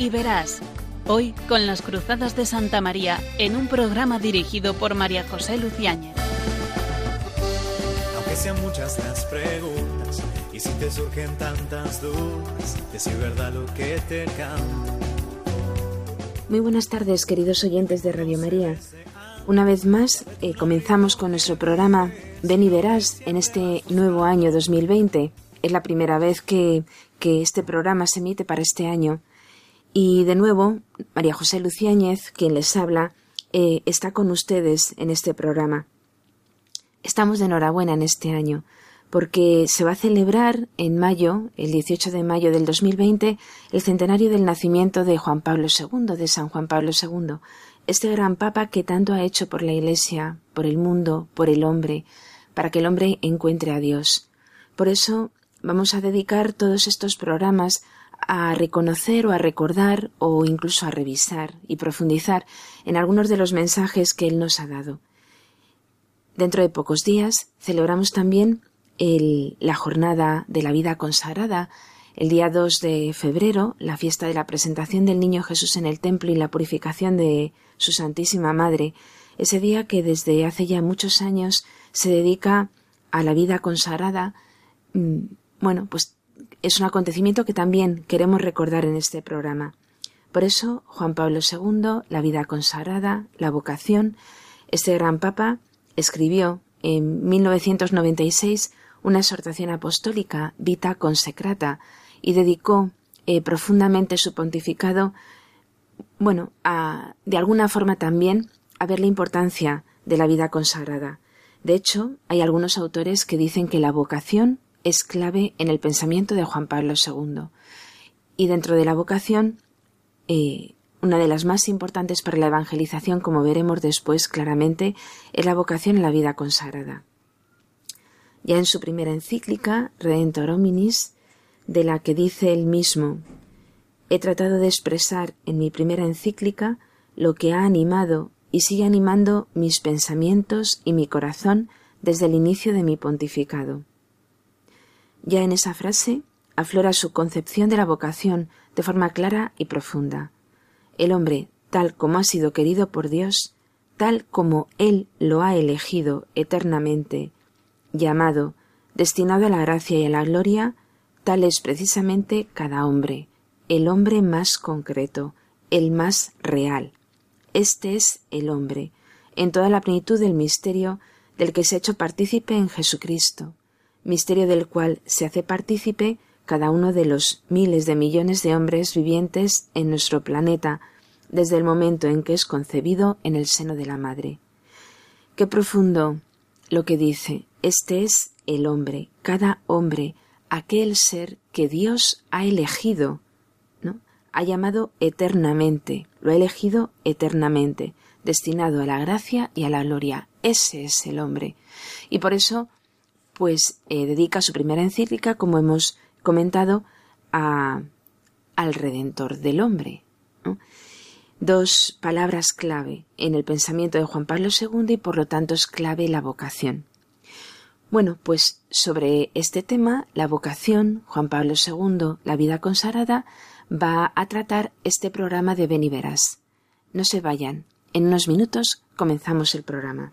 y verás. Hoy con las Cruzadas de Santa María en un programa dirigido por María José Luciáñez. Aunque sean muchas las preguntas y si te surgen tantas dudas, decir verdad lo que te canto. Muy buenas tardes, queridos oyentes de Radio María. Una vez más, eh, comenzamos con nuestro programa Ven y Verás en este nuevo año 2020. Es la primera vez que, que este programa se emite para este año. Y de nuevo, María José Luciáñez, quien les habla, eh, está con ustedes en este programa. Estamos de enhorabuena en este año, porque se va a celebrar en mayo, el 18 de mayo del 2020, el centenario del nacimiento de Juan Pablo II, de San Juan Pablo II, este gran Papa que tanto ha hecho por la Iglesia, por el mundo, por el hombre, para que el hombre encuentre a Dios. Por eso vamos a dedicar todos estos programas a reconocer o a recordar o incluso a revisar y profundizar en algunos de los mensajes que Él nos ha dado. Dentro de pocos días celebramos también la jornada de la vida consagrada, el día 2 de febrero, la fiesta de la presentación del Niño Jesús en el templo y la purificación de su Santísima Madre, ese día que desde hace ya muchos años se dedica a la vida consagrada, mm, bueno, pues es un acontecimiento que también queremos recordar en este programa. Por eso, Juan Pablo II, la vida consagrada, la vocación, este gran papa escribió en 1996 una exhortación apostólica, Vita Consecrata, y dedicó eh, profundamente su pontificado, bueno, a, de alguna forma también a ver la importancia de la vida consagrada. De hecho, hay algunos autores que dicen que la vocación es clave en el pensamiento de Juan Pablo II. Y dentro de la vocación, eh, una de las más importantes para la evangelización, como veremos después claramente, es la vocación en la vida consagrada. Ya en su primera encíclica, Redentor Hominis, de la que dice él mismo, he tratado de expresar en mi primera encíclica lo que ha animado y sigue animando mis pensamientos y mi corazón desde el inicio de mi pontificado. Ya en esa frase aflora su concepción de la vocación de forma clara y profunda. El hombre, tal como ha sido querido por Dios, tal como Él lo ha elegido eternamente, llamado, destinado a la gracia y a la gloria, tal es precisamente cada hombre, el hombre más concreto, el más real. Este es el hombre, en toda la plenitud del misterio del que se ha hecho partícipe en Jesucristo, misterio del cual se hace partícipe cada uno de los miles de millones de hombres vivientes en nuestro planeta, desde el momento en que es concebido en el seno de la madre. Qué profundo lo que dice, este es el hombre, cada hombre, aquel ser que Dios ha elegido, ¿no? Ha llamado eternamente, lo ha elegido eternamente, destinado a la gracia y a la gloria. Ese es el hombre. Y por eso pues eh, dedica su primera encíclica, como hemos comentado, a, al Redentor del hombre. Dos palabras clave en el pensamiento de Juan Pablo II y por lo tanto es clave la vocación. Bueno, pues sobre este tema, la vocación, Juan Pablo II, la vida consagrada, va a tratar este programa de Beniveras. No se vayan. En unos minutos comenzamos el programa.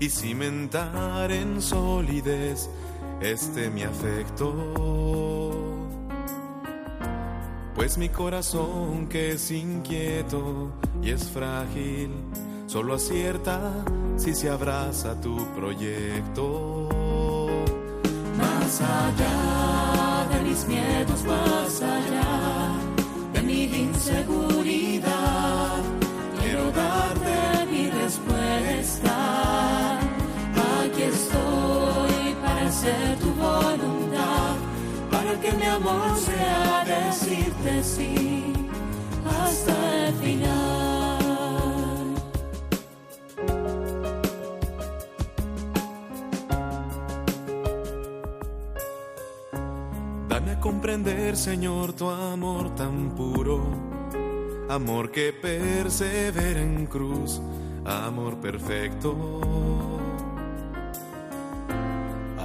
y cimentar en solidez este mi afecto. Pues mi corazón que es inquieto y es frágil, solo acierta si se abraza tu proyecto. Más allá de mis miedos, más amor sea decirte sí hasta el final. comprender, Señor, tu amor tan puro, amor que persevera en cruz, amor perfecto.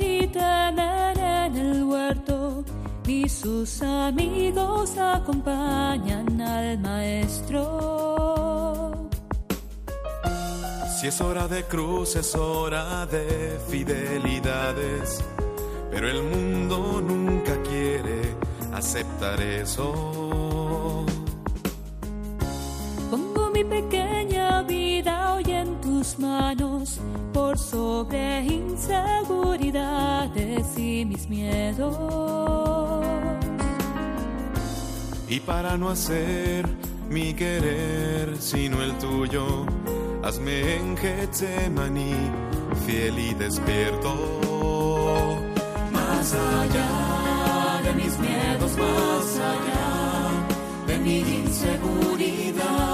Y tener en el huerto, y sus amigos acompañan al maestro. Si es hora de cruz, es hora de fidelidades, pero el mundo nunca quiere aceptar eso. Pongo mi pequeña vida hoy en tus manos por sobre inseguridades y mis miedos. Y para no hacer mi querer sino el tuyo, hazme en Getsemaní fiel y despierto. Más allá de mis miedos, más allá de mi inseguridad,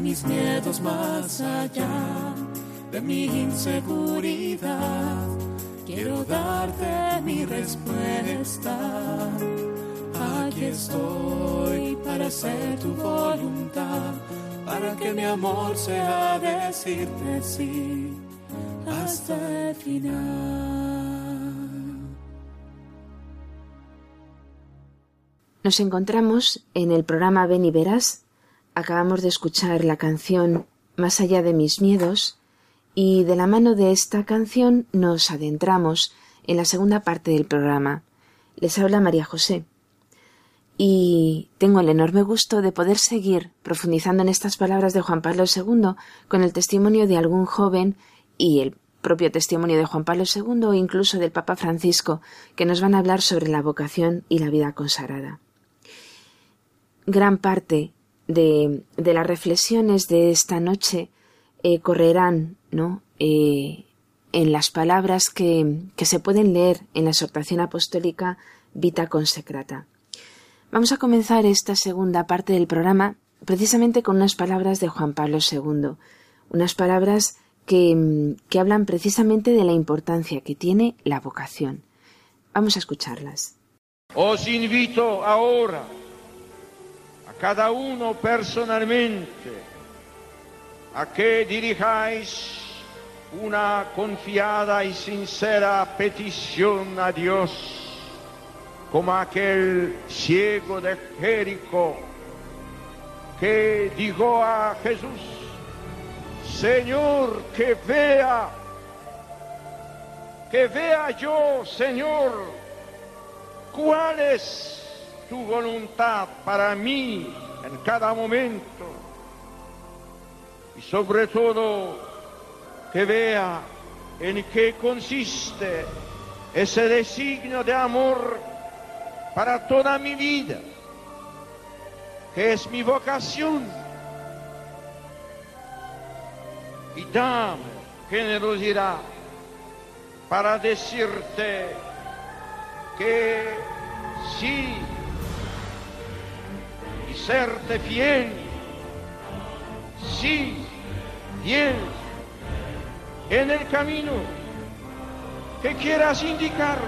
mis miedos, más allá de mi inseguridad. Quiero darte mi respuesta. Aquí estoy para hacer tu voluntad, para que mi amor sea decirte sí hasta el final. Nos encontramos en el programa Ven y Verás. Acabamos de escuchar la canción Más allá de mis miedos y de la mano de esta canción nos adentramos en la segunda parte del programa. Les habla María José. Y tengo el enorme gusto de poder seguir profundizando en estas palabras de Juan Pablo II con el testimonio de algún joven y el propio testimonio de Juan Pablo II o incluso del Papa Francisco, que nos van a hablar sobre la vocación y la vida consagrada. Gran parte de, de las reflexiones de esta noche eh, correrán ¿no? Eh, en las palabras que, que se pueden leer en la exhortación apostólica Vita Consecrata. Vamos a comenzar esta segunda parte del programa precisamente con unas palabras de Juan Pablo II, unas palabras que, que hablan precisamente de la importancia que tiene la vocación. Vamos a escucharlas. Os invito ahora cada uno personalmente a que dirijáis una confiada y sincera petición a Dios, como aquel ciego de Jericó que dijo a Jesús, Señor, que vea, que vea yo, Señor, cuál es tu voluntad para mí en cada momento. Y sobre todo, que vea en qué consiste ese designio de amor para toda mi vida, que es mi vocación. Y dame generosidad para decirte que sí serte fiel, sí, fiel en el camino que quieras indicar.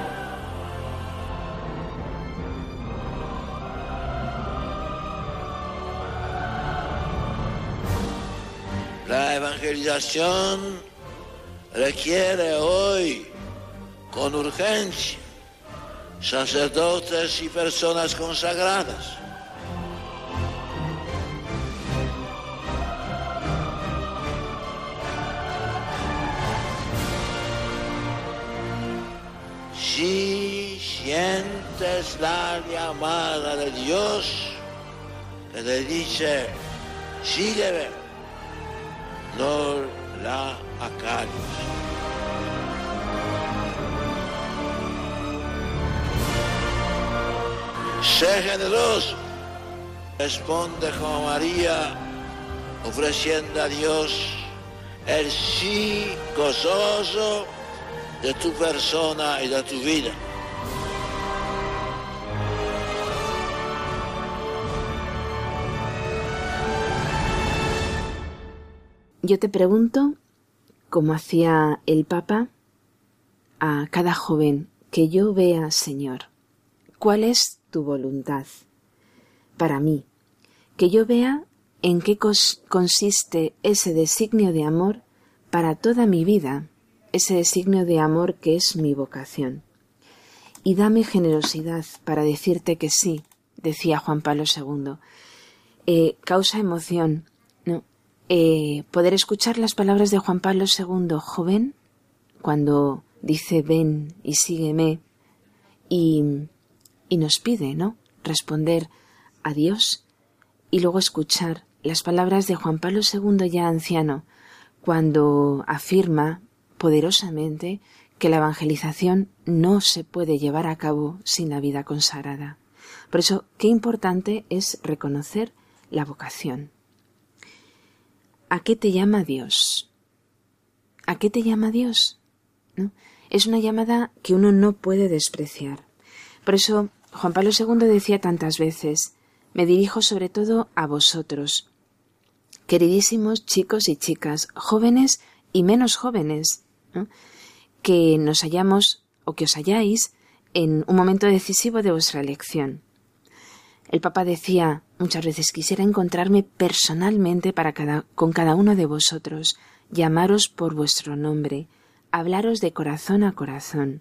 La evangelización requiere hoy con urgencia sacerdotes y personas consagradas Si sientes la llamada de Dios que te dice, sígueme, no la acalles. Sé generoso, responde Juan María, ofreciendo a Dios el sí gozoso de tu persona y de tu vida. Yo te pregunto, como hacía el Papa, a cada joven que yo vea, Señor, ¿cuál es tu voluntad para mí? Que yo vea en qué consiste ese designio de amor para toda mi vida, ese designio de amor que es mi vocación. Y dame generosidad para decirte que sí, decía Juan Pablo II. Eh, causa emoción, ¿no? Eh, poder escuchar las palabras de Juan Pablo II, joven, cuando dice ven y sígueme, y, y nos pide, ¿no? Responder a Dios y luego escuchar las palabras de Juan Pablo II ya anciano, cuando afirma poderosamente que la evangelización no se puede llevar a cabo sin la vida consagrada. Por eso, qué importante es reconocer la vocación. ¿A qué te llama Dios? ¿A qué te llama Dios? Es una llamada que uno no puede despreciar. Por eso Juan Pablo II decía tantas veces, me dirijo sobre todo a vosotros, queridísimos chicos y chicas, jóvenes y menos jóvenes, que nos hayamos o que os hayáis en un momento decisivo de vuestra elección. El Papa decía muchas veces quisiera encontrarme personalmente para con cada uno de vosotros, llamaros por vuestro nombre, hablaros de corazón a corazón,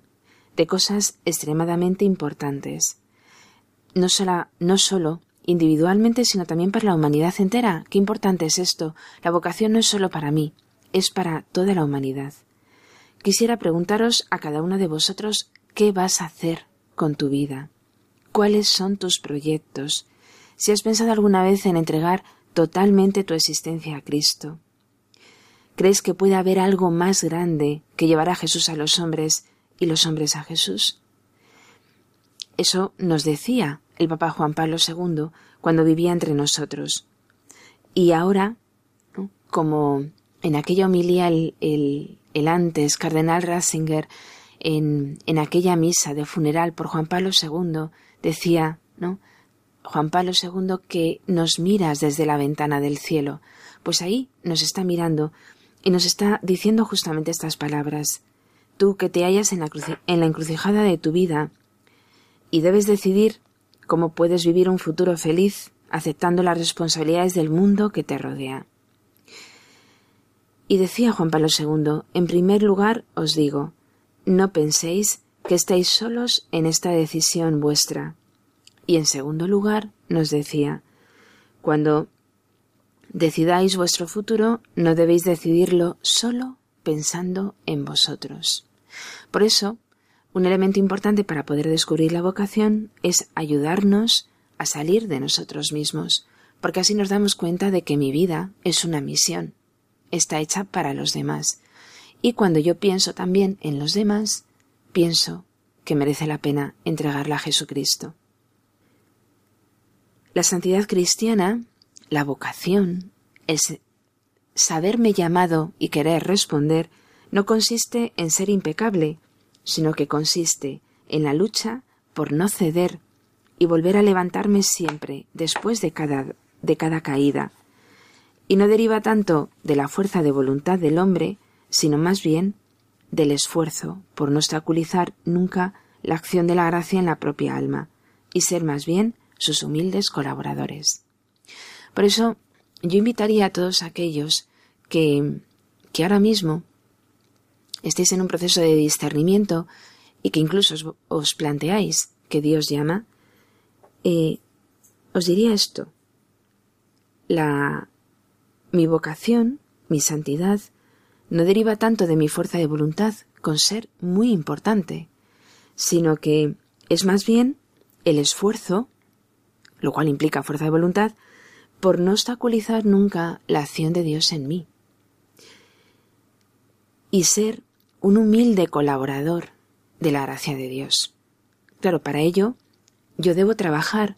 de cosas extremadamente importantes. No, sola, no solo individualmente, sino también para la humanidad entera. Qué importante es esto. La vocación no es solo para mí, es para toda la humanidad quisiera preguntaros a cada uno de vosotros qué vas a hacer con tu vida, cuáles son tus proyectos, si has pensado alguna vez en entregar totalmente tu existencia a Cristo. ¿Crees que puede haber algo más grande que llevar a Jesús a los hombres y los hombres a Jesús? Eso nos decía el Papa Juan Pablo II cuando vivía entre nosotros. Y ahora, como en aquella homilía el, el antes cardenal Ratzinger, en, en aquella misa de funeral por Juan Pablo II, decía, ¿no? Juan Pablo II que nos miras desde la ventana del cielo. Pues ahí nos está mirando y nos está diciendo justamente estas palabras. Tú que te hallas en la, en la encrucijada de tu vida y debes decidir cómo puedes vivir un futuro feliz aceptando las responsabilidades del mundo que te rodea. Y decía Juan Pablo II, en primer lugar os digo, no penséis que estáis solos en esta decisión vuestra. Y en segundo lugar nos decía, cuando decidáis vuestro futuro, no debéis decidirlo solo pensando en vosotros. Por eso, un elemento importante para poder descubrir la vocación es ayudarnos a salir de nosotros mismos, porque así nos damos cuenta de que mi vida es una misión, está hecha para los demás. Y cuando yo pienso también en los demás, pienso que merece la pena entregarla a Jesucristo. La santidad cristiana, la vocación, es saberme llamado y querer responder, no consiste en ser impecable, sino que consiste en la lucha por no ceder y volver a levantarme siempre después de cada, de cada caída, y no deriva tanto de la fuerza de voluntad del hombre, sino más bien del esfuerzo por no obstaculizar nunca la acción de la gracia en la propia alma, y ser más bien sus humildes colaboradores. Por eso yo invitaría a todos aquellos que, que ahora mismo estéis en un proceso de discernimiento y que incluso os, planteáis que Dios llama, eh, os diría esto. La, mi vocación, mi santidad, no deriva tanto de mi fuerza de voluntad, con ser muy importante, sino que es más bien el esfuerzo, lo cual implica fuerza de voluntad, por no obstaculizar nunca la acción de Dios en mí. Y ser un humilde colaborador de la gracia de Dios. Claro, para ello yo debo trabajar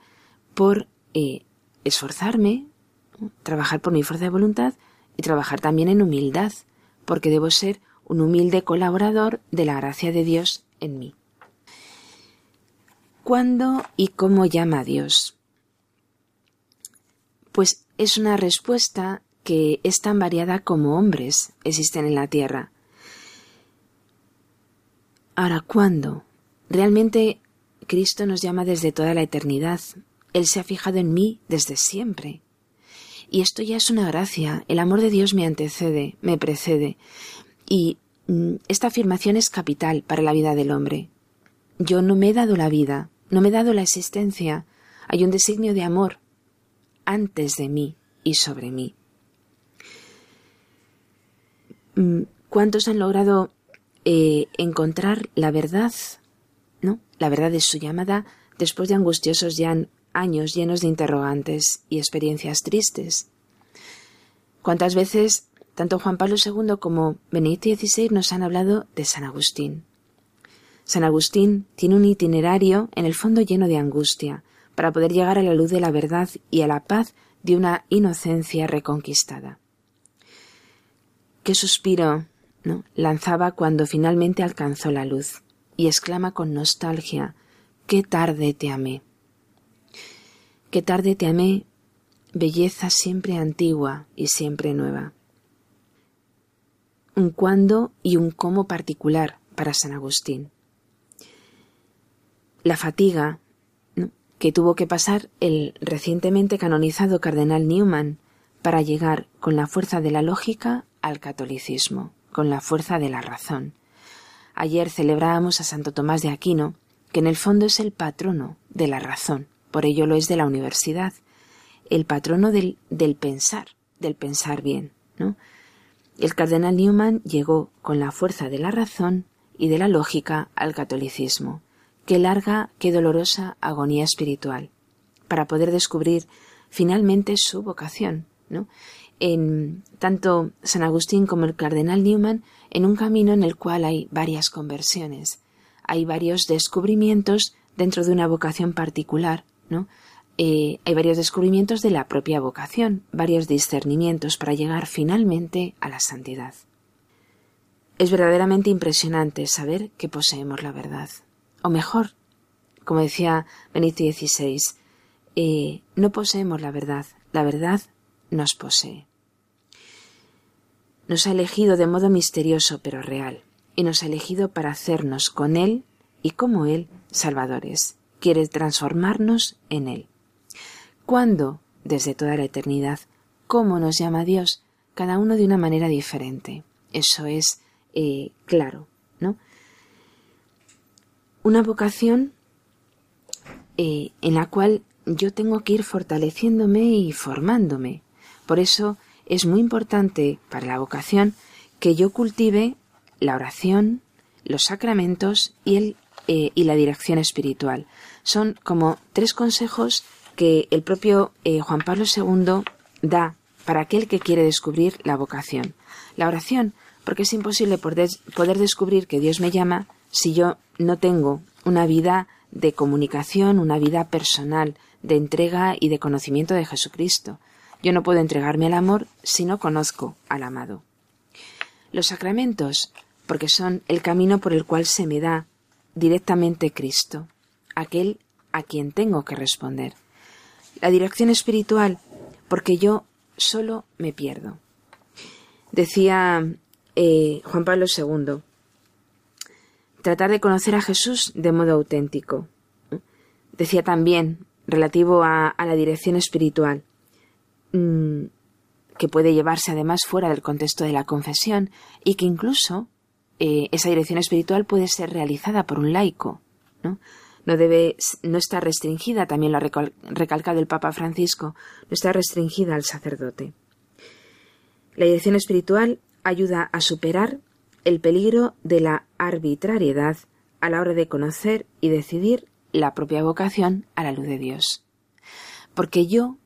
por eh, esforzarme, trabajar por mi fuerza de voluntad y trabajar también en humildad, porque debo ser un humilde colaborador de la gracia de Dios en mí. ¿Cuándo y cómo llama a Dios? Pues es una respuesta que es tan variada como hombres existen en la tierra. Ahora, ¿cuándo? Realmente Cristo nos llama desde toda la eternidad. Él se ha fijado en mí desde siempre. Y esto ya es una gracia. El amor de Dios me antecede, me precede. Y mm, esta afirmación es capital para la vida del hombre. Yo no me he dado la vida, no me he dado la existencia. Hay un designio de amor antes de mí y sobre mí. Mm, ¿Cuántos han logrado eh, encontrar la verdad, ¿no? La verdad de su llamada después de angustiosos ya años llenos de interrogantes y experiencias tristes. ¿Cuántas veces tanto Juan Pablo II como Benedicto XVI nos han hablado de San Agustín? San Agustín tiene un itinerario en el fondo lleno de angustia para poder llegar a la luz de la verdad y a la paz de una inocencia reconquistada. Qué suspiro lanzaba cuando finalmente alcanzó la luz, y exclama con nostalgia Qué tarde te amé. Qué tarde te amé, belleza siempre antigua y siempre nueva. Un cuándo y un cómo particular para San Agustín. La fatiga que tuvo que pasar el recientemente canonizado cardenal Newman para llegar con la fuerza de la lógica al catolicismo con la fuerza de la razón. Ayer celebrábamos a Santo Tomás de Aquino, que en el fondo es el patrono de la razón, por ello lo es de la universidad, el patrono del, del pensar, del pensar bien, ¿no? El cardenal Newman llegó con la fuerza de la razón y de la lógica al catolicismo. Qué larga, qué dolorosa agonía espiritual, para poder descubrir finalmente su vocación, ¿no? en tanto San Agustín como el cardenal Newman en un camino en el cual hay varias conversiones, hay varios descubrimientos dentro de una vocación particular, ¿no? Eh, hay varios descubrimientos de la propia vocación, varios discernimientos para llegar finalmente a la santidad. Es verdaderamente impresionante saber que poseemos la verdad. O mejor, como decía Benito XVI, eh, no poseemos la verdad, la verdad nos posee. Nos ha elegido de modo misterioso pero real, y nos ha elegido para hacernos con Él y como Él salvadores. Quiere transformarnos en Él. ¿Cuándo? Desde toda la eternidad. ¿Cómo nos llama Dios? cada uno de una manera diferente. Eso es eh, claro, ¿no? Una vocación eh, en la cual yo tengo que ir fortaleciéndome y formándome. Por eso es muy importante para la vocación que yo cultive la oración, los sacramentos y, el, eh, y la dirección espiritual. Son como tres consejos que el propio eh, Juan Pablo II da para aquel que quiere descubrir la vocación. La oración, porque es imposible poder, poder descubrir que Dios me llama si yo no tengo una vida de comunicación, una vida personal, de entrega y de conocimiento de Jesucristo. Yo no puedo entregarme al amor si no conozco al amado. Los sacramentos, porque son el camino por el cual se me da directamente Cristo, aquel a quien tengo que responder. La dirección espiritual, porque yo solo me pierdo. Decía eh, Juan Pablo II, tratar de conocer a Jesús de modo auténtico. Decía también, relativo a, la dirección espiritual, mm, que puede llevarse además fuera del contexto de la confesión y que incluso eh, esa dirección espiritual puede ser realizada por un laico, ¿no? No debe, no está restringida, también lo ha recalcado el Papa Francisco, no está restringida al sacerdote. La dirección espiritual ayuda a superar el peligro de la arbitrariedad a la hora de conocer y decidir la propia vocación a la luz de Dios. Porque yo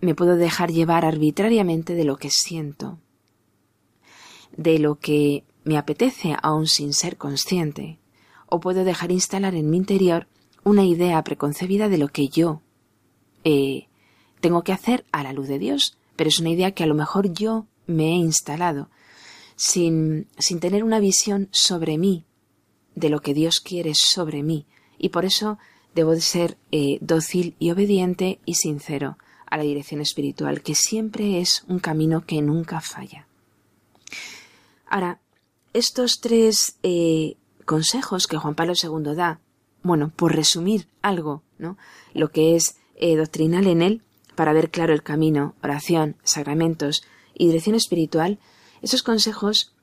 me puedo dejar llevar arbitrariamente de lo que siento, de lo que me apetece aún sin ser consciente, o puedo dejar instalar en mi interior una idea preconcebida de lo que yo eh, tengo que hacer a la luz de Dios, pero es una idea que a lo mejor yo me he instalado, sin, sin tener una visión sobre mí, de lo que Dios quiere sobre mí, y por eso debo de ser eh, dócil y obediente y sincero a la dirección espiritual, que siempre es un camino que nunca falla. Ahora, estos tres eh, consejos que Juan Pablo II da, bueno, por resumir algo, ¿no? Lo que es eh, doctrinal en él, para ver claro el camino, oración, sacramentos y dirección espiritual, esos consejos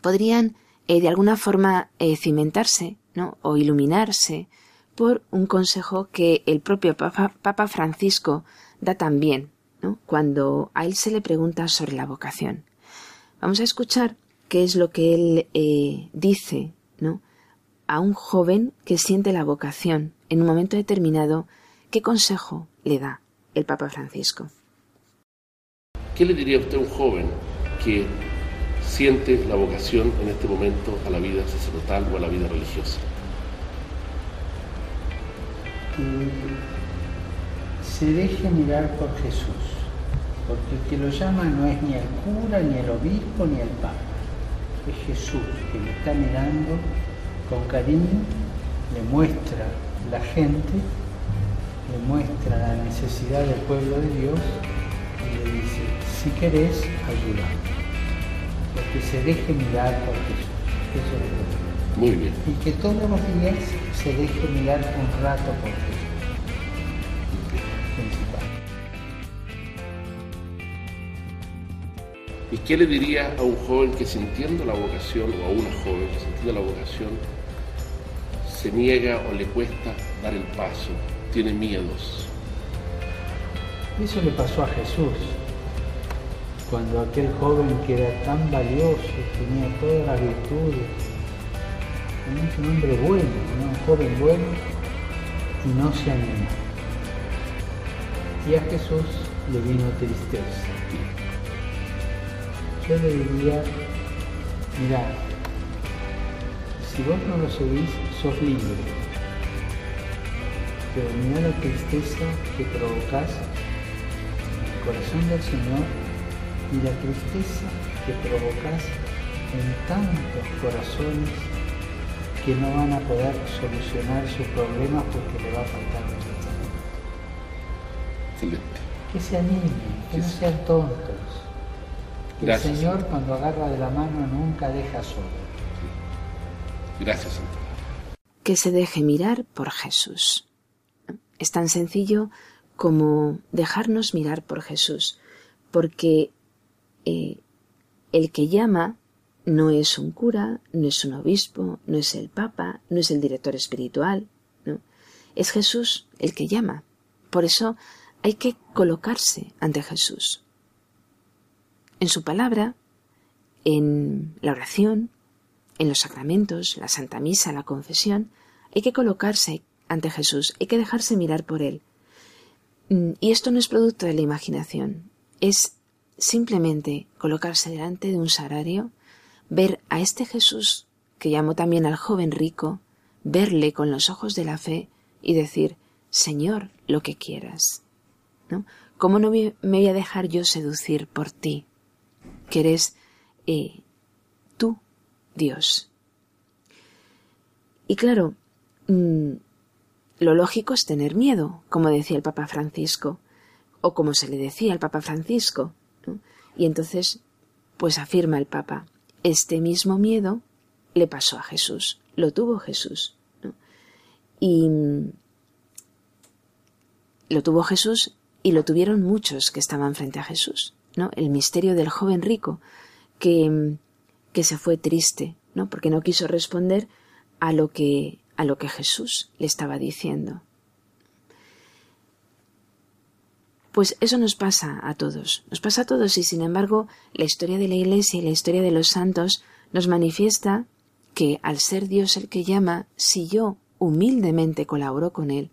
podrían eh, de alguna forma cimentarse, ¿no? O iluminarse por un consejo que el propio Papa, Francisco da también, ¿no? Cuando a él se le pregunta sobre la vocación. Vamos a escuchar qué es lo que él eh, dice, ¿no? A un joven que siente la vocación en un momento determinado, ¿qué consejo le da el Papa Francisco? ¿Qué le diría usted a un joven que siente la vocación en este momento a la vida sacerdotal o a la vida religiosa? Que se deje mirar por Jesús, porque el que lo llama no es ni el cura, ni el obispo, ni el papa es Jesús que le está mirando con cariño, le muestra la gente, le muestra la necesidad del pueblo de Dios y le dice, si querés, ayúdame. Porque se deje mirar por Jesús. Eso es Muy bien. Y que todos los días se deje mirar un rato por Jesús. ¿Y qué le diría a un joven que sintiendo la vocación, o a una joven que sintiendo la vocación, se niega o le cuesta dar el paso, tiene miedos? Eso le pasó a Jesús, cuando aquel joven que era tan valioso, tenía todas las virtudes, es un hombre bueno, un joven bueno, y no se anima. Y a Jesús le vino tristeza yo le diría, mira, si vos no lo seguís, sos libre. Pero mira la tristeza que provocas en el corazón del Señor y la tristeza que provocas en tantos corazones que no van a poder solucionar sus problemas porque le va a faltar mucho Que se animen, que no sean tontos el Señor cuando agarra de la mano nunca deja solo. Gracias, Señor. Que se deje mirar por Jesús. Es tan sencillo como dejarnos mirar por Jesús, porque eh, el que llama no es un cura, no es un obispo, no es el papa, no es el director espiritual, ¿no? Es Jesús el que llama. Por eso hay que colocarse ante Jesús. En su palabra, en la oración, en los sacramentos, la Santa Misa, la confesión, hay que colocarse ante Jesús, hay que dejarse mirar por Él. Mm, y esto no es producto de la imaginación, es simplemente colocarse delante de un sagrario, ver a este Jesús que llamó también al joven rico, verle con los ojos de la fe y decir, Señor, lo que quieras. ¿No? ¿Cómo no me voy a dejar yo seducir por ti, que eres eh, tú, Dios? Y claro, mm, lo lógico es tener miedo, como decía el Papa Francisco, o como se le decía al Papa Francisco. Y entonces, pues afirma el Papa, este mismo miedo le pasó a Jesús, lo tuvo Jesús. Y mm, lo tuvo Jesús y lo tuvieron muchos que estaban frente a Jesús. El misterio del joven rico que, que se fue triste, ¿no? porque no quiso responder a lo que a lo que Jesús le estaba diciendo. Pues eso nos pasa a todos, nos pasa a todos y sin embargo la historia de la Iglesia y la historia de los santos nos manifiesta que al ser Dios el que llama, si yo humildemente colaboro con Él,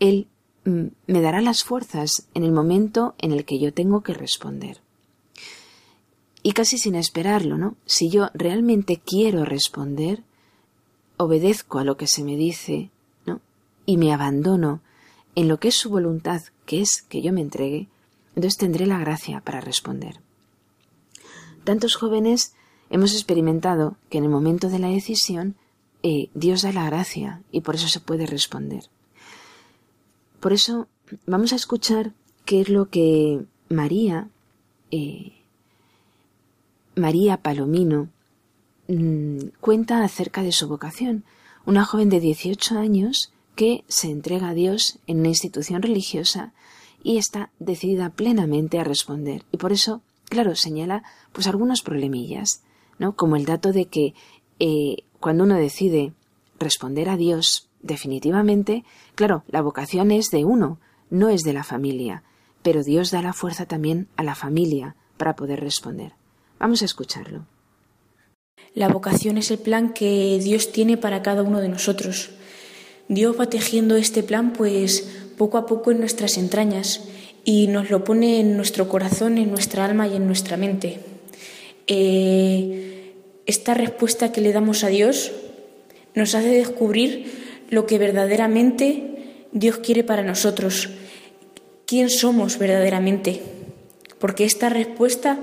Él me dará las fuerzas en el momento en el que yo tengo que responder. Y casi sin esperarlo, ¿no? Si yo realmente quiero responder, obedezco a lo que se me dice, ¿no? Y me abandono en lo que es su voluntad, que es que yo me entregue, entonces tendré la gracia para responder. Tantos jóvenes hemos experimentado que en el momento de la decisión eh, Dios da la gracia y por eso se puede responder. Por eso vamos a escuchar qué es lo que María, eh, María Palomino, Mm, cuenta acerca de su vocación. Una joven de 18 años que se entrega a Dios en una institución religiosa y está decidida plenamente a responder. Y por eso, claro, señala pues algunos problemillas, ¿no? Como el dato de que eh, cuando uno decide responder a Dios definitivamente, claro, la vocación es de uno, no es de la familia, pero Dios da la fuerza también a la familia para poder responder. Vamos a escucharlo. La vocación es el plan que Dios tiene para cada uno de nosotros. Dios va tejiendo este plan pues poco a poco en nuestras entrañas y nos lo pone en nuestro corazón, en nuestra alma y en nuestra mente. Eh, esta respuesta que le damos a Dios nos hace descubrir lo que verdaderamente Dios quiere para nosotros, quién somos verdaderamente, porque esta respuesta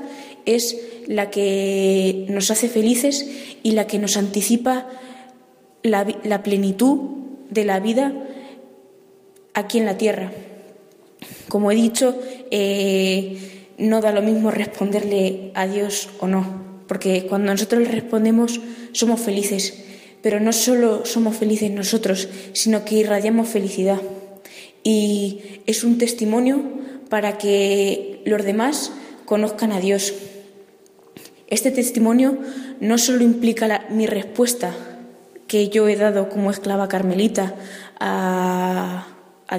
es la que nos hace felices y la que nos anticipa la, plenitud de la vida aquí en la tierra. Como he dicho, eh, no da lo mismo responderle a Dios o no, porque cuando nosotros le respondemos somos felices, pero no solo somos felices nosotros, sino que irradiamos felicidad. Y es un testimonio para que los demás conozcan a Dios. Este testimonio no solo implica mi respuesta que yo he dado como esclava carmelita a,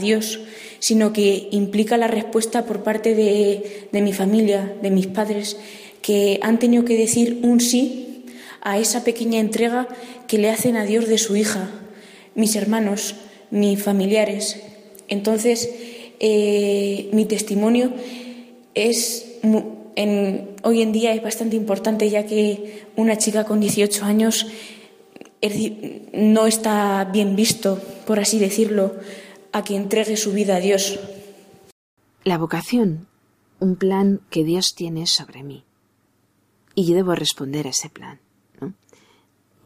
Dios, sino que implica la respuesta por parte de, de mi familia, de mis padres, que han tenido que decir un sí a esa pequeña entrega que le hacen a Dios de su hija, mis hermanos, mis familiares. Entonces, eh, mi testimonio es hoy en día es bastante importante ya que una chica con 18 años no está bien visto, por así decirlo, a que entregue su vida a Dios. La vocación, un plan que Dios tiene sobre mí. Y yo debo responder a ese plan.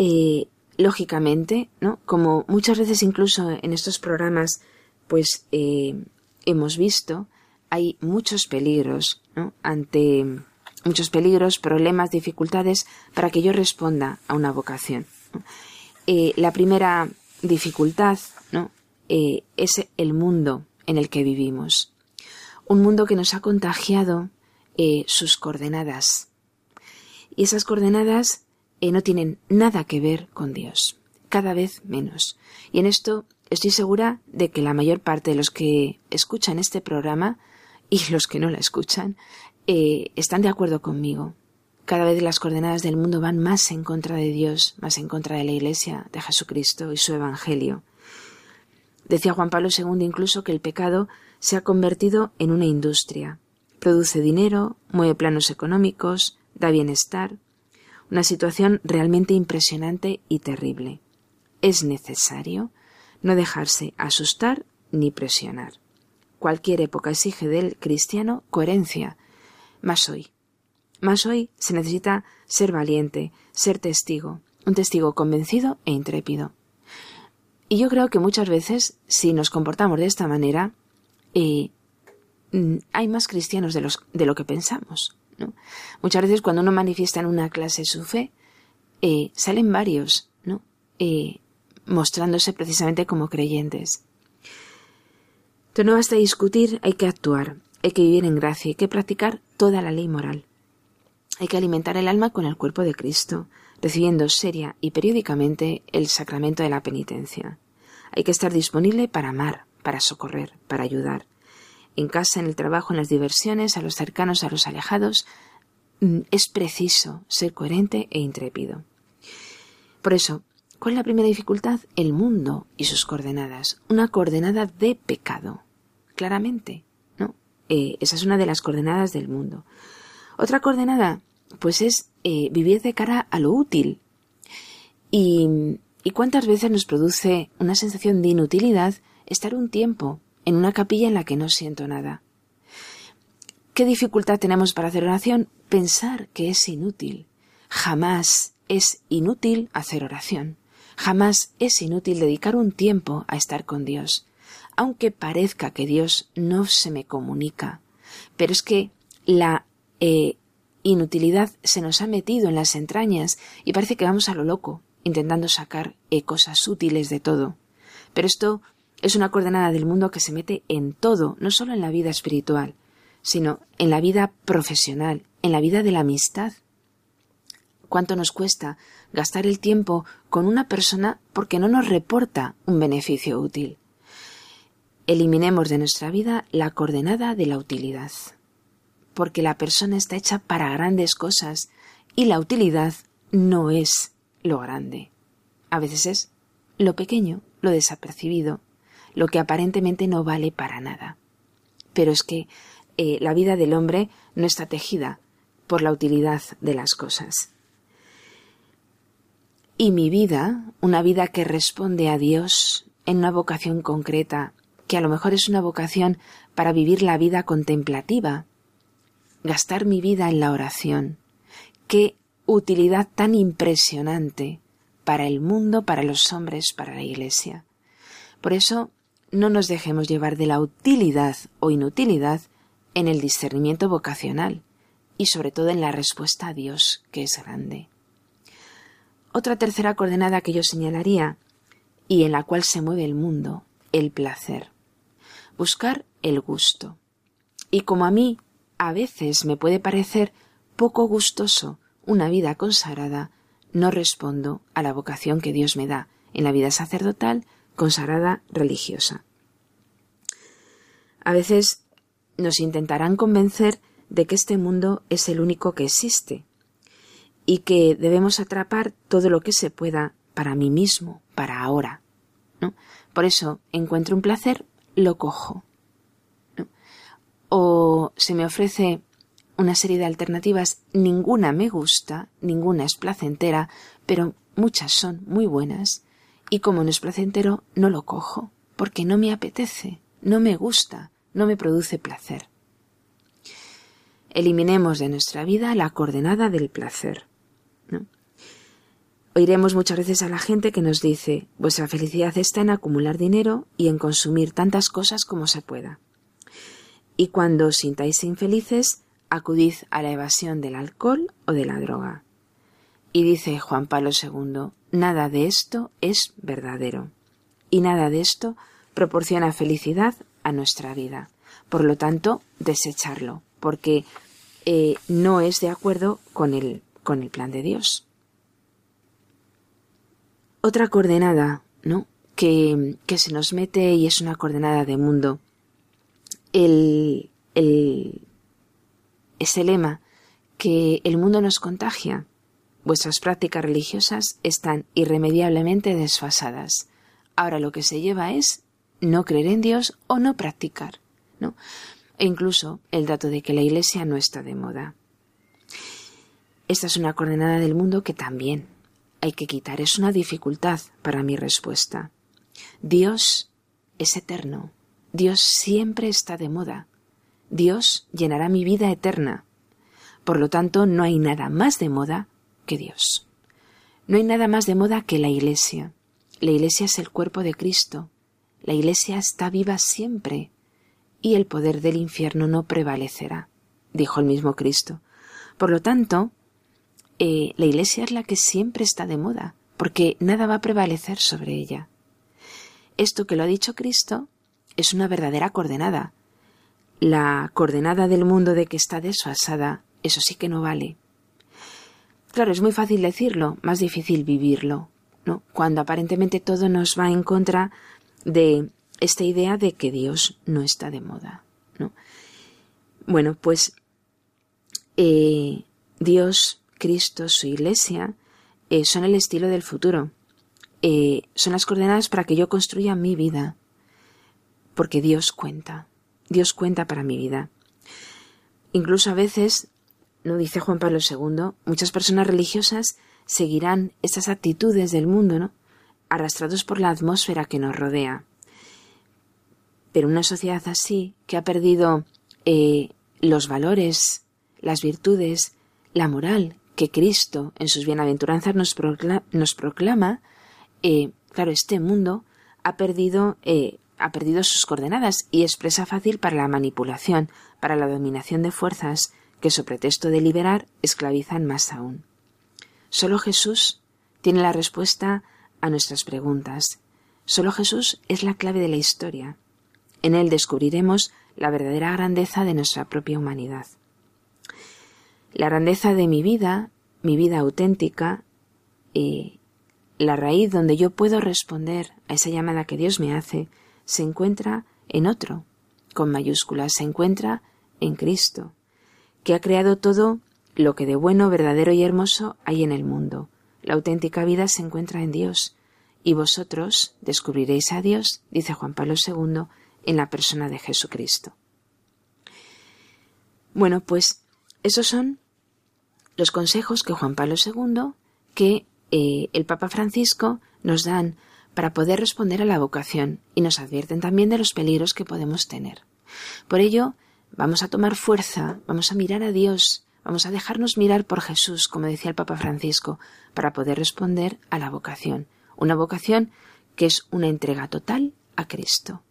Eh, lógicamente, ¿no? como muchas veces incluso en estos programas, pues eh, hemos visto, hay muchos peligros ante muchos peligros, problemas, dificultades para que yo responda a una vocación. Eh, la primera dificultad ¿no? Es el mundo en el que vivimos. Un mundo que nos ha contagiado sus coordenadas. Y esas coordenadas eh, no tienen nada que ver con Dios, cada vez menos. Y en esto estoy segura de que la mayor parte de los que escuchan este programa y los que no la escuchan eh, están de acuerdo conmigo. Cada vez las coordenadas del mundo van más en contra de Dios, más en contra de la Iglesia, de Jesucristo y su Evangelio. Decía Juan Pablo II incluso que el pecado se ha convertido en una industria. Produce dinero, mueve planos económicos, da bienestar. Una situación realmente impresionante y terrible. Es necesario no dejarse asustar ni presionar. Cualquier época exige del cristiano coherencia. Más hoy. Más hoy se necesita ser valiente, ser testigo, un testigo convencido e intrépido. Y yo creo que muchas veces, si nos comportamos de esta manera, eh, hay más cristianos de, los, de lo que pensamos. Muchas veces cuando uno manifiesta en una clase su fe, eh, salen varios, ¿no? Eh, mostrándose precisamente como creyentes. Entonces no basta discutir, hay que actuar, hay que vivir en gracia, hay que practicar toda la ley moral. Hay que alimentar el alma con el cuerpo de Cristo, recibiendo seria y periódicamente el sacramento de la penitencia. Hay que estar disponible para amar, para socorrer, para ayudar. En casa, en el trabajo, en las diversiones, a los cercanos, a los alejados, mm, es preciso ser coherente e intrépido. Por eso, ¿cuál es la primera dificultad? El mundo y sus coordenadas. Una coordenada de pecado. Claramente, ¿no? Eh, esa es una de las coordenadas del mundo. Otra coordenada, pues es eh, vivir de cara a lo útil. Y, ¿Y cuántas veces nos produce una sensación de inutilidad estar un tiempo en una capilla en la que no siento nada? ¿Qué dificultad tenemos para hacer oración? Pensar que es inútil. Jamás es inútil hacer oración. Jamás es inútil dedicar un tiempo a estar con Dios. Aunque parezca que Dios no se me comunica. Pero es que la eh, inutilidad se nos ha metido en las entrañas y parece que vamos a lo loco, intentando sacar eh, cosas útiles de todo. Pero esto es una coordenada del mundo que se mete en todo, no solo en la vida espiritual, sino en la vida profesional, en la vida de la amistad. ¿Cuánto nos cuesta gastar el tiempo con una persona porque no nos reporta un beneficio útil? Eliminemos de nuestra vida la coordenada de la utilidad porque la persona está hecha para grandes cosas y la utilidad no es lo grande. A veces es lo pequeño, lo desapercibido, lo que aparentemente no vale para nada. Pero es que eh, la vida del hombre no está tejida por la utilidad de las cosas. Y mi vida, una vida que responde a Dios en una vocación concreta, que a lo mejor es una vocación para vivir la vida contemplativa, gastar mi vida en la oración. Qué utilidad tan impresionante para el mundo, para los hombres, para la Iglesia. Por eso, no nos dejemos llevar de la utilidad o inutilidad en el discernimiento vocacional y sobre todo en la respuesta a Dios, que es grande. Otra tercera coordenada que yo señalaría y en la cual se mueve el mundo, el placer. Buscar el gusto. Y como a mí a veces me puede parecer poco gustoso una vida consagrada, no respondo a la vocación que Dios me da en la vida sacerdotal, consagrada, religiosa. A veces nos intentarán convencer de que este mundo es el único que existe y que debemos atrapar todo lo que se pueda para mí mismo, para ahora. Por eso encuentro un placer, lo cojo o se me ofrece una serie de alternativas, ninguna me gusta, ninguna es placentera, pero muchas son muy buenas, y como no es placentero, no lo cojo, porque no me apetece, no me gusta, no me produce placer. Eliminemos de nuestra vida la coordenada del placer. Oiremos muchas veces a la gente que nos dice vuestra felicidad está en acumular dinero y en consumir tantas cosas como se pueda y cuando sintáis infelices, acudid a la evasión del alcohol o de la droga. Y dice Juan Pablo II, nada de esto es verdadero, y nada de esto proporciona felicidad a nuestra vida. Por lo tanto, desecharlo, porque eh, no es de acuerdo con el, con el plan de Dios. Otra coordenada, ¿no? Que, que se nos mete y es una coordenada de mundo. El, el, ese lema que el mundo nos contagia. Vuestras prácticas religiosas están irremediablemente desfasadas. Ahora lo que se lleva es no creer en Dios o no practicar, ¿no? E incluso el dato de que la Iglesia no está de moda. Esta es una coordenada del mundo que también hay que quitar. Es una dificultad para mi respuesta. Dios es eterno. Dios siempre está de moda. Dios llenará mi vida eterna. Por lo tanto, no hay nada más de moda que Dios. No hay nada más de moda que la Iglesia. La Iglesia es el cuerpo de Cristo. La Iglesia está viva siempre y el poder del infierno no prevalecerá, dijo el mismo Cristo. Por lo tanto, eh, la Iglesia es la que siempre está de moda, porque nada va a prevalecer sobre ella. Esto que lo ha dicho Cristo es una verdadera coordenada. La coordenada del mundo de que está desfasada, eso sí que no vale. Claro, es muy fácil decirlo, más difícil vivirlo, ¿no? Cuando aparentemente todo nos va en contra de esta idea de que Dios no está de moda, ¿no? Bueno, pues eh, Dios, Cristo, su Iglesia, eh, son el estilo del futuro. Eh, son las coordenadas para que yo construya mi vida, porque Dios cuenta. Dios cuenta para mi vida. Incluso a veces, no dice Juan Pablo II, muchas personas religiosas seguirán esas actitudes del mundo, ¿no? arrastrados por la atmósfera que nos rodea. Pero una sociedad así, que ha perdido eh, los valores, las virtudes, la moral que Cristo en sus bienaventuranzas nos, proclama, eh, claro, este mundo ha perdido eh, ha perdido sus coordenadas y es presa fácil para la manipulación, para la dominación de fuerzas que, su pretexto de liberar, esclavizan más aún. Solo Jesús tiene la respuesta a nuestras preguntas. Solo Jesús es la clave de la historia. En él descubriremos la verdadera grandeza de nuestra propia humanidad. La grandeza de mi vida, mi vida auténtica, y la raíz donde yo puedo responder a esa llamada que Dios me hace, se encuentra en otro, con mayúsculas, se encuentra en Cristo, que ha creado todo lo que de bueno, verdadero y hermoso hay en el mundo. La auténtica vida se encuentra en Dios, y vosotros descubriréis a Dios, dice Juan Pablo II, en la persona de Jesucristo. Bueno, pues esos son los consejos que Juan Pablo II, que eh, el Papa Francisco nos dan para poder responder a la vocación y nos advierten también de los peligros que podemos tener. Por ello, vamos a tomar fuerza, vamos a mirar a Dios, vamos a dejarnos mirar por Jesús, como decía el Papa Francisco, para poder responder a la vocación. Una vocación que es una entrega total a Cristo.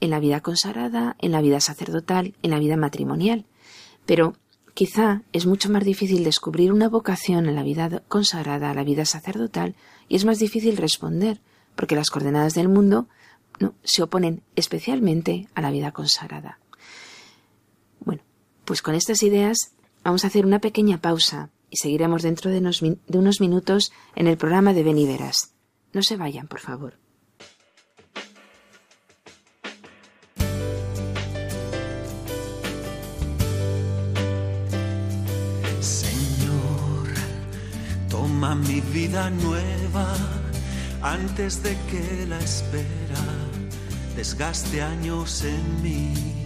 En la vida consagrada, en la vida sacerdotal, en la vida matrimonial. Pero quizá es mucho más difícil descubrir una vocación en la vida consagrada, a la vida sacerdotal, y es más difícil responder, porque las coordenadas del mundo ¿no? se oponen especialmente a la vida consagrada. Pues con estas ideas vamos a hacer una pequeña pausa y seguiremos dentro de unos, minutos en el programa de Beniveras. No se vayan, por favor. Señor, toma mi vida nueva antes de que la espera desgaste años en mí.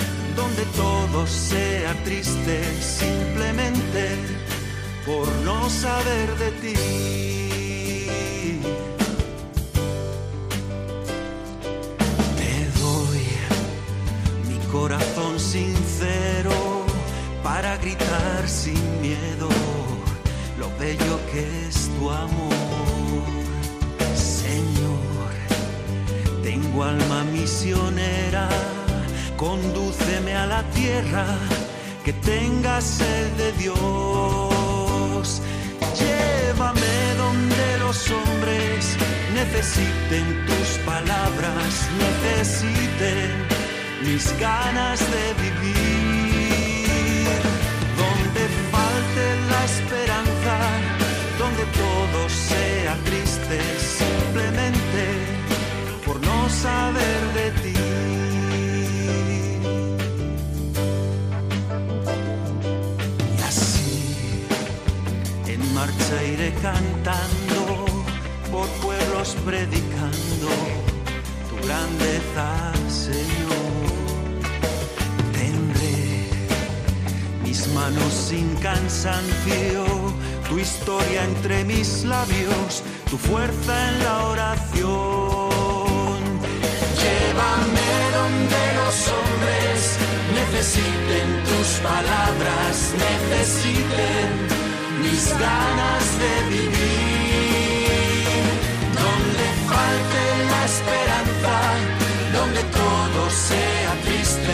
donde todo sea triste simplemente por no saber de ti. Te doy mi corazón sincero para gritar sin miedo que es tu amor. Señor, tengo alma misionera, condúceme a la tierra que tenga sed de Dios. Llévame donde los hombres necesiten tus palabras, necesiten mis ganas de vivir. Donde falte la esperanza, donde todo sea triste, simplemente por no saber de ti. Marcha iré cantando, por pueblos predicando tu grandeza, Señor. Tendré mis manos sin cansancio, tu historia entre mis labios, tu fuerza en la oración. Llévame donde los hombres necesiten tus palabras, necesiten mis ganas de vivir, donde falte la esperanza, donde todo sea triste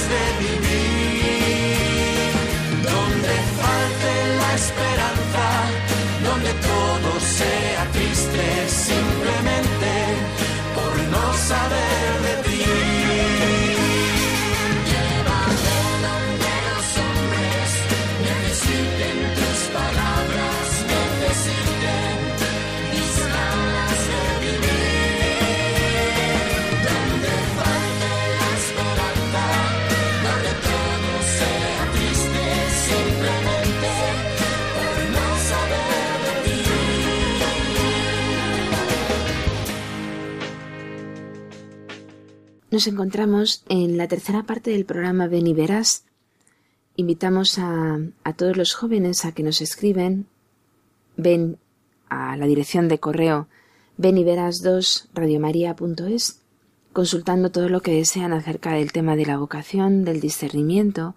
Nos encontramos en la tercera parte del programa Ven y Verás. Invitamos a, todos los jóvenes a que nos escriben. Ven a la dirección de correo ven y verás 2 radiomaria.es consultando todo lo que desean acerca del tema de la vocación, del discernimiento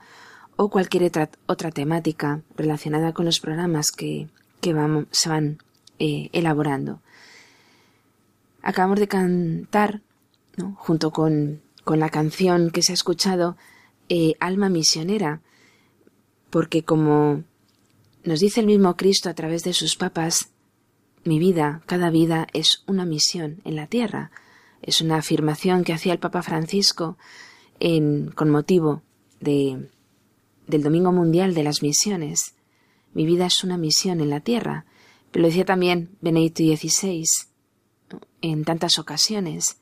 o cualquier otra, temática relacionada con los programas que, que se van eh, elaborando. Acabamos de cantar, junto con, con, la canción que se ha escuchado, eh, Alma Misionera, porque como nos dice el mismo Cristo a través de sus papas, mi vida, cada vida es una misión en la tierra. Es una afirmación que hacía el Papa Francisco en, con motivo de, del Domingo Mundial de las Misiones. Mi vida es una misión en la tierra. Pero lo decía también Benedicto XVI en tantas ocasiones.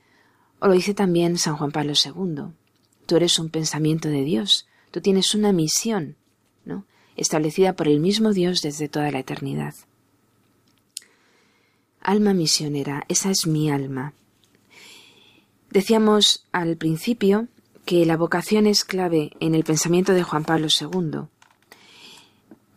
O lo dice también San Juan Pablo II. Tú eres un pensamiento de Dios. Tú tienes una misión, ¿no? establecida por el mismo Dios desde toda la eternidad. Alma misionera, esa es mi alma. Decíamos al principio que la vocación es clave en el pensamiento de Juan Pablo II.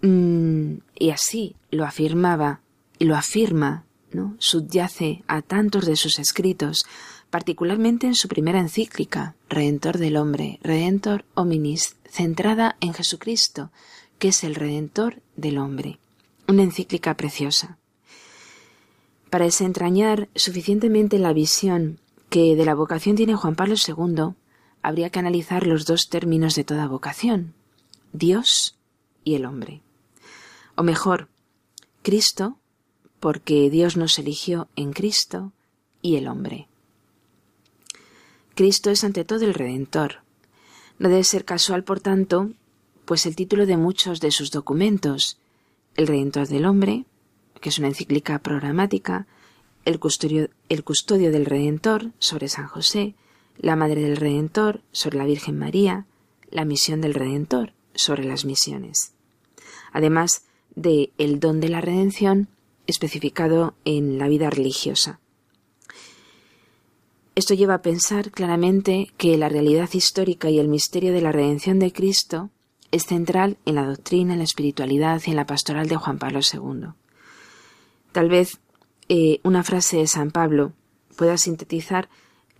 Mm, y así lo afirmaba y lo afirma, ¿no? subyace a tantos de sus escritos, particularmente en su primera encíclica, Redentor del Hombre, Redentor Hominis, centrada en Jesucristo, que es el Redentor del Hombre. Una encíclica preciosa. Para desentrañar suficientemente la visión que de la vocación tiene Juan Pablo II, habría que analizar los dos términos de toda vocación, Dios y el hombre. O mejor, Cristo, porque Dios nos eligió en Cristo y el hombre. Cristo es ante todo el Redentor. No debe ser casual, por tanto, pues el título de muchos de sus documentos, El Redentor del Hombre, que es una encíclica programática, el custodio, el custodio del Redentor sobre San José, la Madre del Redentor sobre la Virgen María, la misión del Redentor sobre las misiones. Además de el don de la redención especificado en la vida religiosa. Esto lleva a pensar claramente que la realidad histórica y el misterio de la redención de Cristo es central en la doctrina, en la espiritualidad y en la pastoral de Juan Pablo II. Tal vez eh, una frase de San Pablo pueda sintetizar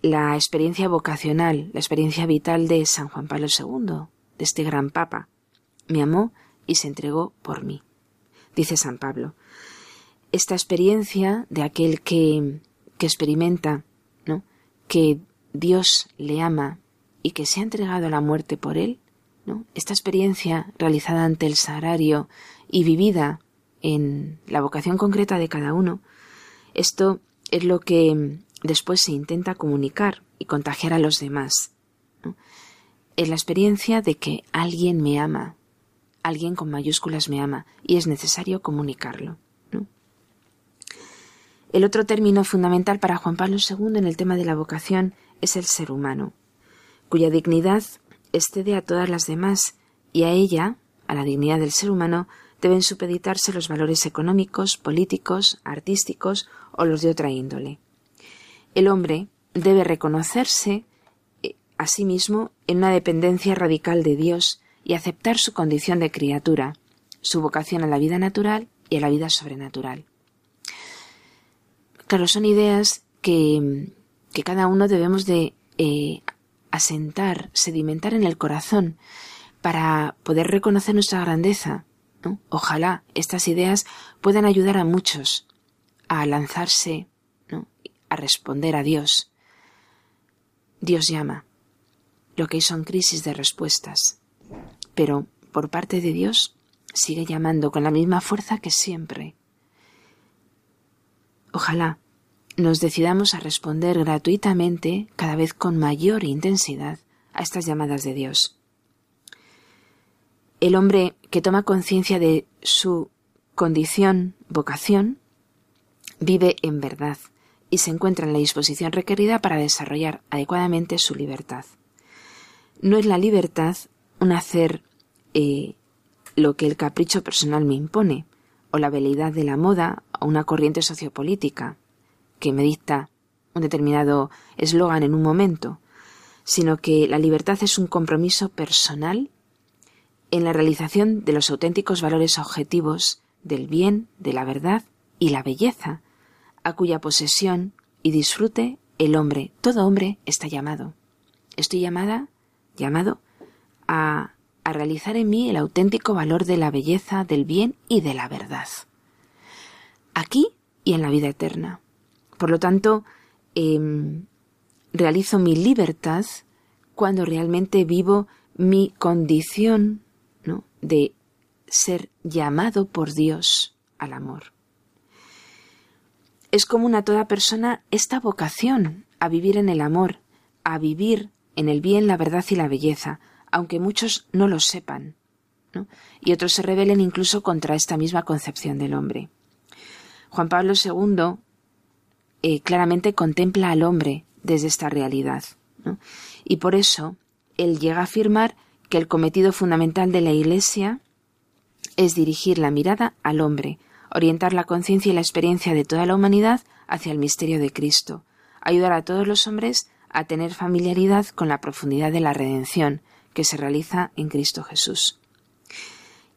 la experiencia vocacional, la experiencia vital de San Juan Pablo II, de este gran Papa. Me amó y se entregó por mí. Dice San Pablo. Esta experiencia de aquel que, que experimenta. Que Dios le ama y que se ha entregado a la muerte por él, ¿no? esta experiencia realizada ante el sagrario y vivida en la vocación concreta de cada uno, esto es lo que después se intenta comunicar y contagiar a los demás. Es la experiencia de que alguien me ama, alguien con mayúsculas me ama, y es necesario comunicarlo. El otro término fundamental para Juan Pablo II en el tema de la vocación es el ser humano, cuya dignidad excede a todas las demás y a ella, a la dignidad del ser humano, deben supeditarse los valores económicos, políticos, artísticos o los de otra índole. El hombre debe reconocerse eh, a sí mismo en una dependencia radical de Dios y aceptar su condición de criatura, su vocación a la vida natural y a la vida sobrenatural. Claro, son ideas que, cada uno debemos de eh, asentar, sedimentar en el corazón para poder reconocer nuestra grandeza, Ojalá estas ideas puedan ayudar a muchos a lanzarse, a responder a Dios. Dios llama. Lo que hay son crisis de respuestas. Pero por parte de Dios sigue llamando con la misma fuerza que siempre. Ojalá nos decidamos a responder gratuitamente, cada vez con mayor intensidad, a estas llamadas de Dios. El hombre que toma conciencia de su condición, vocación, vive en verdad y se encuentra en la disposición requerida para desarrollar adecuadamente su libertad. No es la libertad un hacer eh, lo que el capricho personal me impone, o la veleidad de la moda, o una corriente sociopolítica que me dicta un determinado eslogan en un momento, sino que la libertad es un compromiso personal en la realización de los auténticos valores objetivos del bien, de la verdad y la belleza, a cuya posesión y disfrute el hombre, todo hombre está llamado. Estoy llamada, llamado, a, a realizar en mí el auténtico valor de la belleza, del bien y de la verdad. Aquí y en la vida eterna. Por lo tanto, em, realizo mi libertad cuando realmente vivo mi condición de ser llamado por Dios al amor. Es común a toda persona esta vocación a vivir en el amor, a vivir en el bien, la verdad y la belleza, aunque muchos no lo sepan, y otros se rebelen incluso contra esta misma concepción del hombre. Juan Pablo II eh, claramente contempla al hombre desde esta realidad, y por eso él llega a afirmar que el cometido fundamental de la Iglesia es dirigir la mirada al hombre, orientar la conciencia y la experiencia de toda la humanidad hacia el misterio de Cristo, ayudar a todos los hombres a tener familiaridad con la profundidad de la redención que se realiza en Cristo Jesús.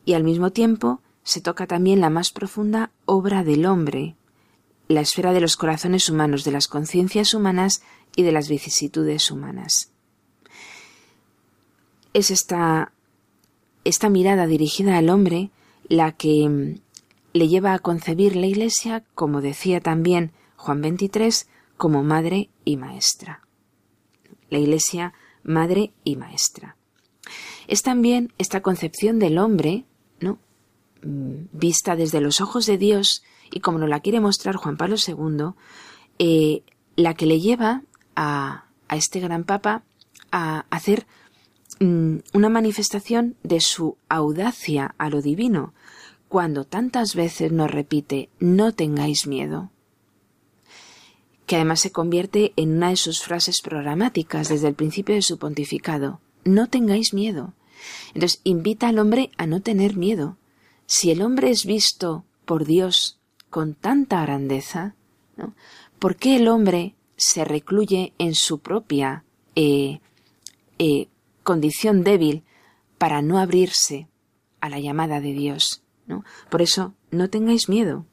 Y al mismo tiempo se toca también la más profunda obra del hombre, la esfera de los corazones humanos, de las conciencias humanas y de las vicisitudes humanas es esta, esta mirada dirigida al hombre la que mm, le lleva a concebir la Iglesia, como decía también Juan XXIII, como madre y maestra. La Iglesia, madre y maestra. Es también esta concepción del hombre, vista desde los ojos de Dios y como nos la quiere mostrar Juan Pablo II, eh, la que le lleva a, a este gran papa a hacer mm, una manifestación de su audacia a lo divino, cuando tantas veces nos repite no tengáis miedo, que además se convierte en una de sus frases programáticas desde el principio de su pontificado, no tengáis miedo. Entonces invita al hombre a no tener miedo. Si el hombre es visto por Dios con tanta grandeza, ¿por qué el hombre se recluye en su propia eh, eh, condición débil para no abrirse a la llamada de Dios? ¿no? Por eso, no tengáis miedo.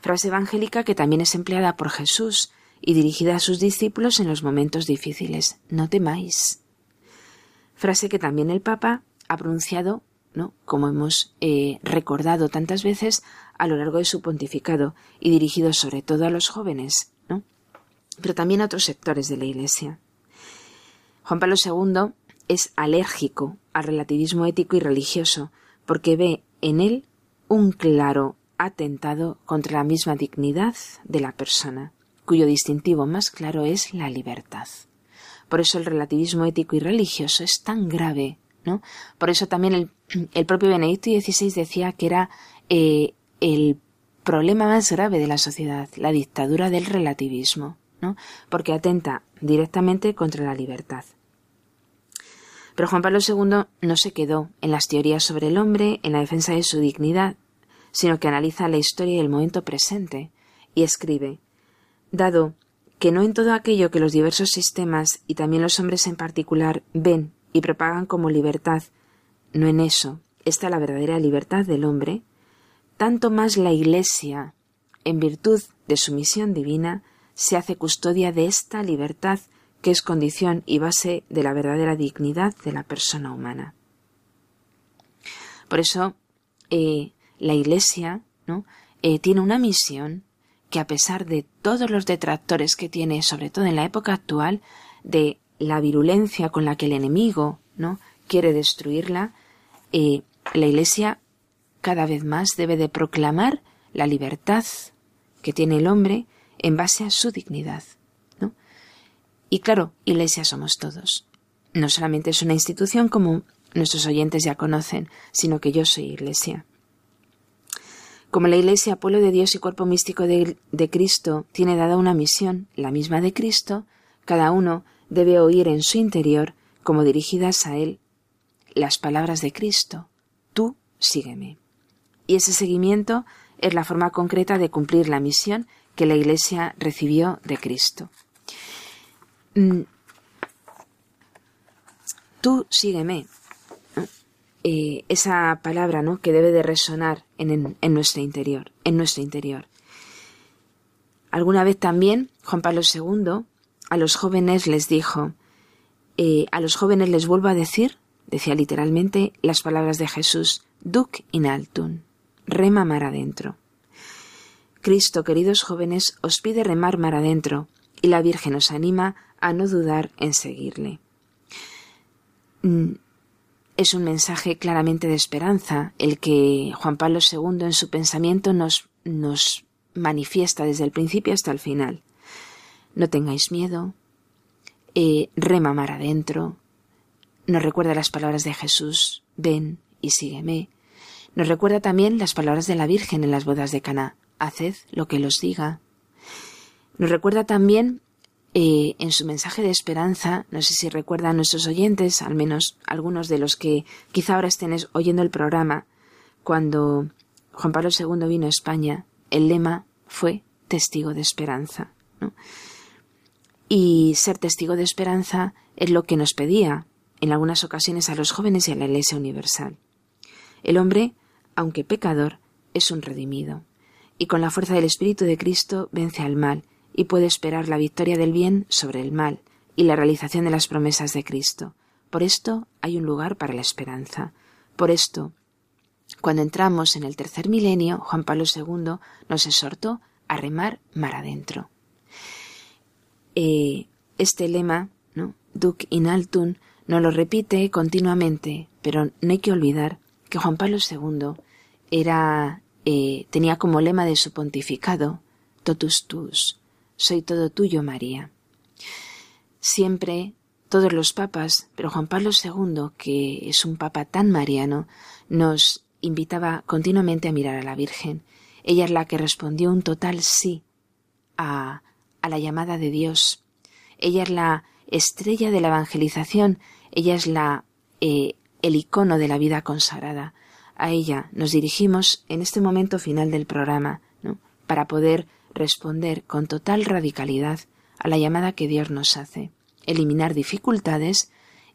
Frase evangélica que también es empleada por Jesús y dirigida a sus discípulos en los momentos difíciles. No temáis frase que también el Papa ha pronunciado, ¿no? como hemos eh, recordado tantas veces a lo largo de su pontificado, y dirigido sobre todo a los jóvenes, ¿no? pero también a otros sectores de la Iglesia. Juan Pablo II es alérgico al relativismo ético y religioso, porque ve en él un claro atentado contra la misma dignidad de la persona, cuyo distintivo más claro es la libertad. Por eso el relativismo ético y religioso es tan grave, ¿no? Por eso también el, propio Benedicto XVI decía que era eh, el problema más grave de la sociedad, la dictadura del relativismo, ¿no? Porque atenta directamente contra la libertad. Pero Juan Pablo II no se quedó en las teorías sobre el hombre, en la defensa de su dignidad, sino que analiza la historia y el momento presente, y escribe Dado que no en todo aquello que los diversos sistemas y también los hombres en particular ven y propagan como libertad, no en eso está la verdadera libertad del hombre, tanto más la Iglesia, en virtud de su misión divina, se hace custodia de esta libertad que es condición y base de la verdadera dignidad de la persona humana. Por eso, eh, la Iglesia ¿no? Eh, tiene una misión que a pesar de todos los detractores que tiene, sobre todo en la época actual, de la virulencia con la que el enemigo no quiere destruirla, eh, la Iglesia cada vez más debe de proclamar la libertad que tiene el hombre en base a su dignidad. ¿no? Y claro, Iglesia somos todos. No solamente es una institución como nuestros oyentes ya conocen, sino que yo soy Iglesia. Como la Iglesia, pueblo de Dios y cuerpo místico de, Cristo, tiene dada una misión, la misma de Cristo, cada uno debe oír en su interior, como dirigidas a Él, las palabras de Cristo. Tú sígueme. Y ese seguimiento es la forma concreta de cumplir la misión que la Iglesia recibió de Cristo. Mm. Tú sígueme. Eh, esa palabra ¿no? que debe de resonar en, nuestro interior, en nuestro interior. Alguna vez también Juan Pablo II a los jóvenes les dijo, eh, a los jóvenes les vuelvo a decir, decía literalmente, las palabras de Jesús, duc in altum, rema mar adentro. Cristo, queridos jóvenes, os pide remar mar adentro, y la Virgen os anima a no dudar en seguirle. Mm, es un mensaje claramente de esperanza, el que Juan Pablo II en su pensamiento nos, nos manifiesta desde el principio hasta el final. No tengáis miedo, eh, rema mar adentro, nos recuerda las palabras de Jesús, ven y sígueme. Nos recuerda también las palabras de la Virgen en las bodas de Caná, haced lo que los diga. Nos recuerda también eh, en su mensaje de esperanza, no sé si recuerdan nuestros oyentes, al menos algunos de los que quizá ahora estén oyendo el programa, cuando Juan Pablo II vino a España, el lema fue testigo de esperanza. Y ser testigo de esperanza es lo que nos pedía en algunas ocasiones a los jóvenes y a la Iglesia Universal. El hombre, aunque pecador, es un redimido, y con la fuerza del Espíritu de Cristo vence al mal y puede esperar la victoria del bien sobre el mal y la realización de las promesas de Cristo. Por esto hay un lugar para la esperanza. Por esto, cuando entramos en el tercer milenio, Juan Pablo II nos exhortó a remar mar adentro. Eh, este lema, ¿no? Duc in altum, no lo repite continuamente, pero no hay que olvidar que Juan Pablo II era eh, tenía como lema de su pontificado totus tus, soy todo tuyo, María. Siempre todos los papas, pero Juan Pablo II, que es un papa tan mariano, nos invitaba continuamente a mirar a la Virgen. Ella es la que respondió un total sí a, a la llamada de Dios. Ella es la estrella de la evangelización, ella es la eh, el icono de la vida consagrada. A ella nos dirigimos en este momento final del programa, para poder responder con total radicalidad a la llamada que Dios nos hace, eliminar dificultades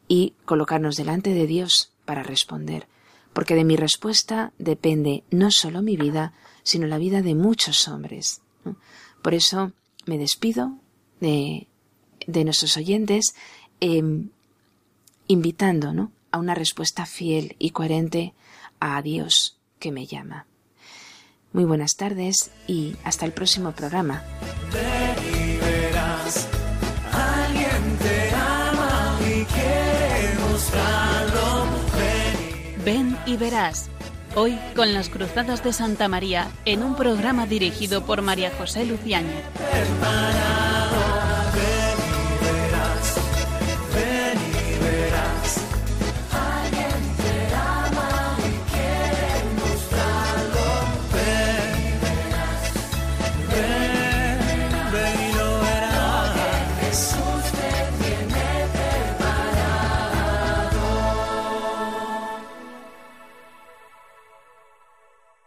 y colocarnos delante de Dios para responder, porque de mi respuesta depende no solo mi vida, sino la vida de muchos hombres. Por eso me despido de, de nuestros oyentes em, invitando ¿no? a una respuesta fiel y coherente a Dios que me llama. Muy buenas tardes y hasta el próximo programa. Ven y verás. Hoy con las Cruzadas de Santa María en un programa dirigido por María José Luciano.